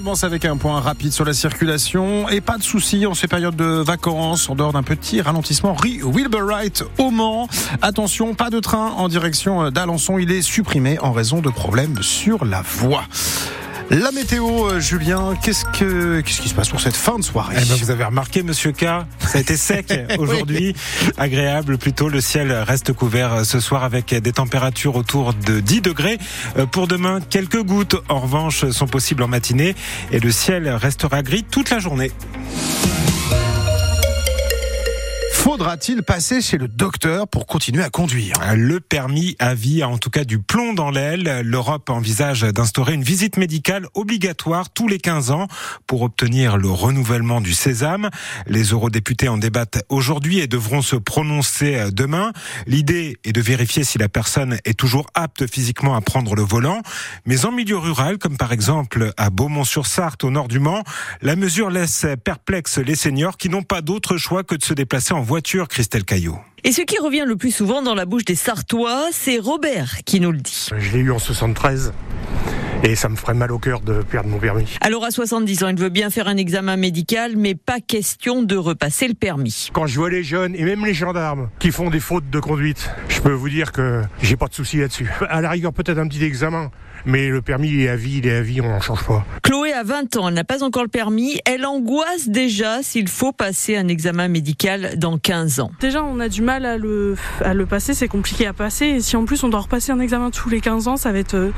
commence avec un point rapide sur la circulation et pas de soucis en ces périodes de vacances en dehors d'un petit ralentissement rue Wilburite au Mans. Attention, pas de train en direction d'Alençon, il est supprimé en raison de problèmes sur la voie. La météo, euh, Julien, qu'est-ce que qu'est-ce qui se passe pour cette fin de soirée eh ben, Vous avez remarqué, Monsieur K, ça a été sec aujourd'hui, agréable plutôt. Le ciel reste couvert euh, ce soir avec des températures autour de 10 degrés. Euh, pour demain, quelques gouttes en revanche sont possibles en matinée et le ciel restera gris toute la journée. Faudra-t-il passer chez le docteur pour continuer à conduire? Le permis à vie a en tout cas du plomb dans l'aile. L'Europe envisage d'instaurer une visite médicale obligatoire tous les 15 ans pour obtenir le renouvellement du sésame. Les eurodéputés en débattent aujourd'hui et devront se prononcer demain. L'idée est de vérifier si la personne est toujours apte physiquement à prendre le volant. Mais en milieu rural, comme par exemple à Beaumont-sur-Sarthe au nord du Mans, la mesure laisse perplexe les seniors qui n'ont pas d'autre choix que de se déplacer en voiture, Christelle Caillot. Et ce qui revient le plus souvent dans la bouche des Sartois, c'est Robert qui nous le dit. Je l'ai eu en 73. Et ça me ferait mal au cœur de perdre mon permis. Alors à 70 ans, il veut bien faire un examen médical, mais pas question de repasser le permis. Quand je vois les jeunes et même les gendarmes qui font des fautes de conduite, je peux vous dire que j'ai pas de souci là-dessus. À la rigueur, peut-être un petit examen, mais le permis il est à vie, il est à vie, on n'en change pas. Chloé a 20 ans, elle n'a pas encore le permis, elle angoisse déjà s'il faut passer un examen médical dans 15 ans. Déjà, on a du mal à le, à le passer, c'est compliqué à passer, et si en plus on doit repasser un examen tous les 15 ans, ça va être euh,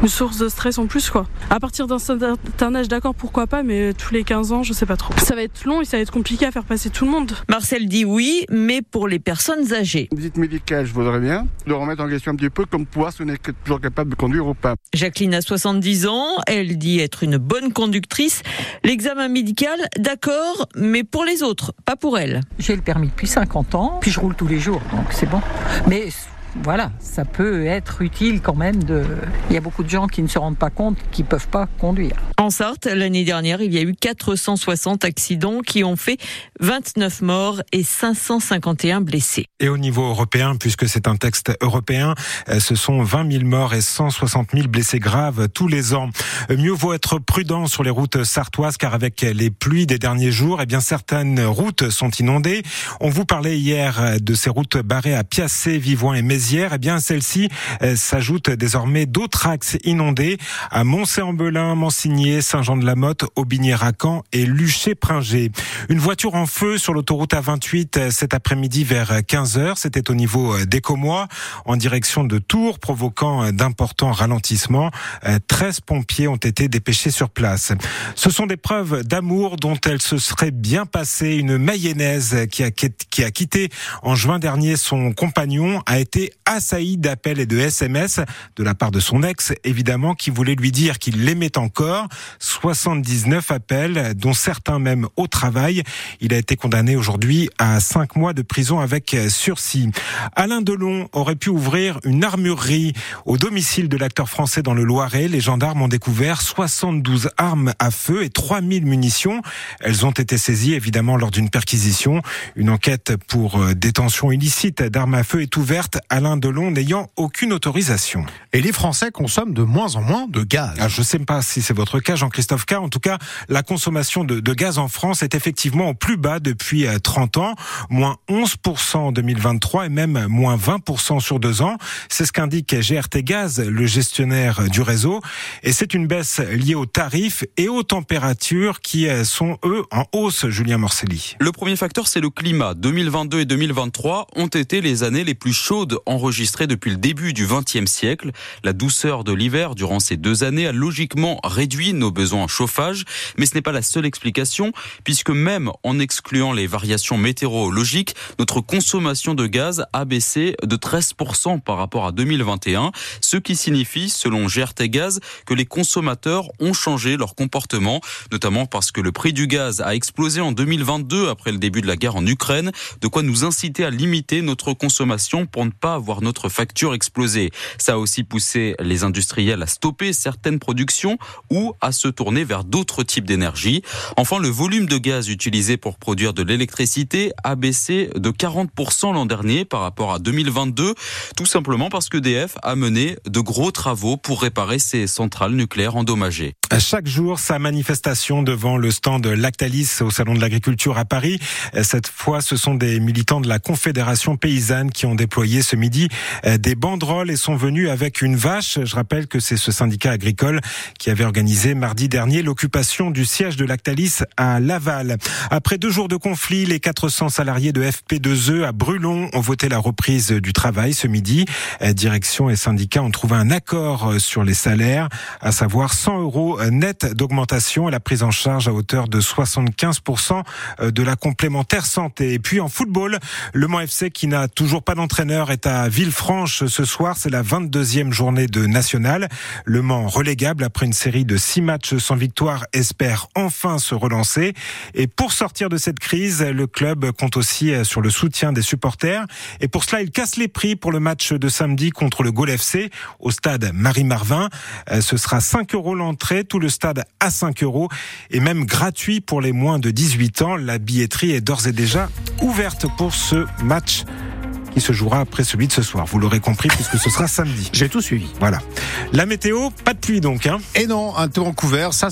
une source de stress en plus quoi. À partir d'un certain âge, d'accord, pourquoi pas, mais tous les 15 ans, je sais pas trop. Ça va être long et ça va être compliqué à faire passer tout le monde. Marcel dit oui, mais pour les personnes âgées. Une visite médicale, je voudrais bien, de remettre en question un petit peu comme pouvoir si on est toujours capable de conduire ou pas. Jacqueline a 70 ans, elle dit être une bonne conductrice. L'examen médical, d'accord, mais pour les autres, pas pour elle. J'ai le permis depuis 50 ans, puis je roule tous les jours, donc c'est bon. Mais voilà, ça peut être utile quand même de. Il y a beaucoup de gens qui ne se rendent pas compte qu'ils peuvent pas conduire. En Sarthe, l'année dernière, il y a eu 460 accidents qui ont fait 29 morts et 551 blessés. Et au niveau européen, puisque c'est un texte européen, euh, ce sont 20 000 morts et 160 000 blessés graves tous les ans. Mieux vaut être prudent sur les routes sartoises car avec les pluies des derniers jours, eh bien certaines routes sont inondées. On vous parlait hier de ces routes barrées à Piacé, Vivoin et Mézières. Eh bien celles-ci euh, s'ajoutent désormais d'autres axes inondés à Montcé-en-Belin, Mansigné, Saint-Jean-de-la-Motte, Aubigné-Racan et Luché-Pringé. Une voiture en feu sur l'autoroute A28 cet après-midi vers 15h. C'était au niveau d'Écomois en direction de Tours, provoquant d'importants ralentissements. 13 pompiers ont été dépêchés sur place. Ce sont des preuves d'amour dont elle se serait bien passée. Une mayonnaise qui a quitté en juin dernier son compagnon a été assaillie d'appels et de SMS de la part de son ex, évidemment, qui voulait lui dire qu'il l'aimait encore. 79 appels, dont certains même au travail. Il a été condamné aujourd'hui à 5 mois de prison avec sursis. Alain Delon aurait pu ouvrir une armurerie au domicile de l'acteur français dans le Loiret. Les gendarmes ont découvert 72 armes à feu et 3000 munitions. Elles ont été saisies évidemment lors d'une perquisition. Une enquête pour euh, détention illicite d'armes à feu est ouverte. Alain Delon n'ayant aucune autorisation. Et les Français consomment de moins en moins de gaz. Ah, je ne sais pas si c'est votre cas, Jean-Christophe K. En tout cas, la consommation de, de, gaz en France est effectivement au plus bas depuis 30 euh, ans, moins 11% en 2023 et même moins 20% sur deux ans. C'est ce qu'indique GRT Gaz, le gestionnaire du réseau. Et c'est une baisse liée aux tarifs et aux températures qui euh, sont, eux, en hausse, Julien Morcelli. Le premier facteur, c'est le climat. 2022 et 2023 ont été les années les plus chaudes enregistrées depuis le début du XXe siècle. La douceur de l'hiver durant ces deux années a logiquement réduit nos besoins en chauffage, mais ce n'est pas la seule explication, puisque même en excluant les variations météorologiques, notre consommation de gaz a baissé de 13% par rapport à 2021, ce qui signifie, selon GRT Gaz, que les consommateurs ont changé leur comportement, notamment parce que le prix du gaz a explosé en 2022 après le début de la guerre en Ukraine, de quoi nous inciter à limiter notre consommation pour ne pas voir notre facture exploser. Ça a aussi poussé les industriels à stopper certaines productions ou à se tourner vers d'autres types d'énergie. Enfin, le volume de gaz utilisé pour produire de l'électricité a baissé de 40% l'an dernier par rapport à 2022, tout simplement parce que DF a mené de gros travaux pour réparer ses centrales nucléaires endommagées. Chaque jour, sa manifestation devant le stand Lactalis au Salon de l'Agriculture à Paris. Cette fois, ce sont des militants de la Confédération paysanne qui ont déployé ce midi des banderoles et sont venus avec une vache. Je rappelle que c'est ce syndicat agricole qui avait organisé mardi dernier l'occupation du siège de Lactalis à Laval. Après deux jours de conflit, les 400 salariés de FP2E à Brulon ont voté la reprise du travail ce midi. Direction et syndicats ont trouvé un accord sur les salaires, à savoir 100 euros net d'augmentation et la prise en charge à hauteur de 75% de la complémentaire santé. Et puis en football, le Mans FC qui n'a toujours pas d'entraîneur est à Villefranche ce soir. C'est la 22e journée de national. Le Mans relégable après une série de six matchs sans victoire espère enfin se relancer. Et pour sortir de cette crise, le club compte aussi sur le soutien des supporters. Et pour cela, il casse les prix pour le match de samedi contre le Gol FC au stade Marie-Marvin. Ce sera 5 euros l'entrée, tout le stade à 5 euros et même gratuit pour les moins de 18 ans. La billetterie est d'ores et déjà ouverte pour ce match qui se jouera après celui de ce soir. Vous l'aurez compris puisque ce sera samedi. J'ai tout suivi. Voilà. La météo, pas de pluie donc. Hein Et non, un temps couvert, ça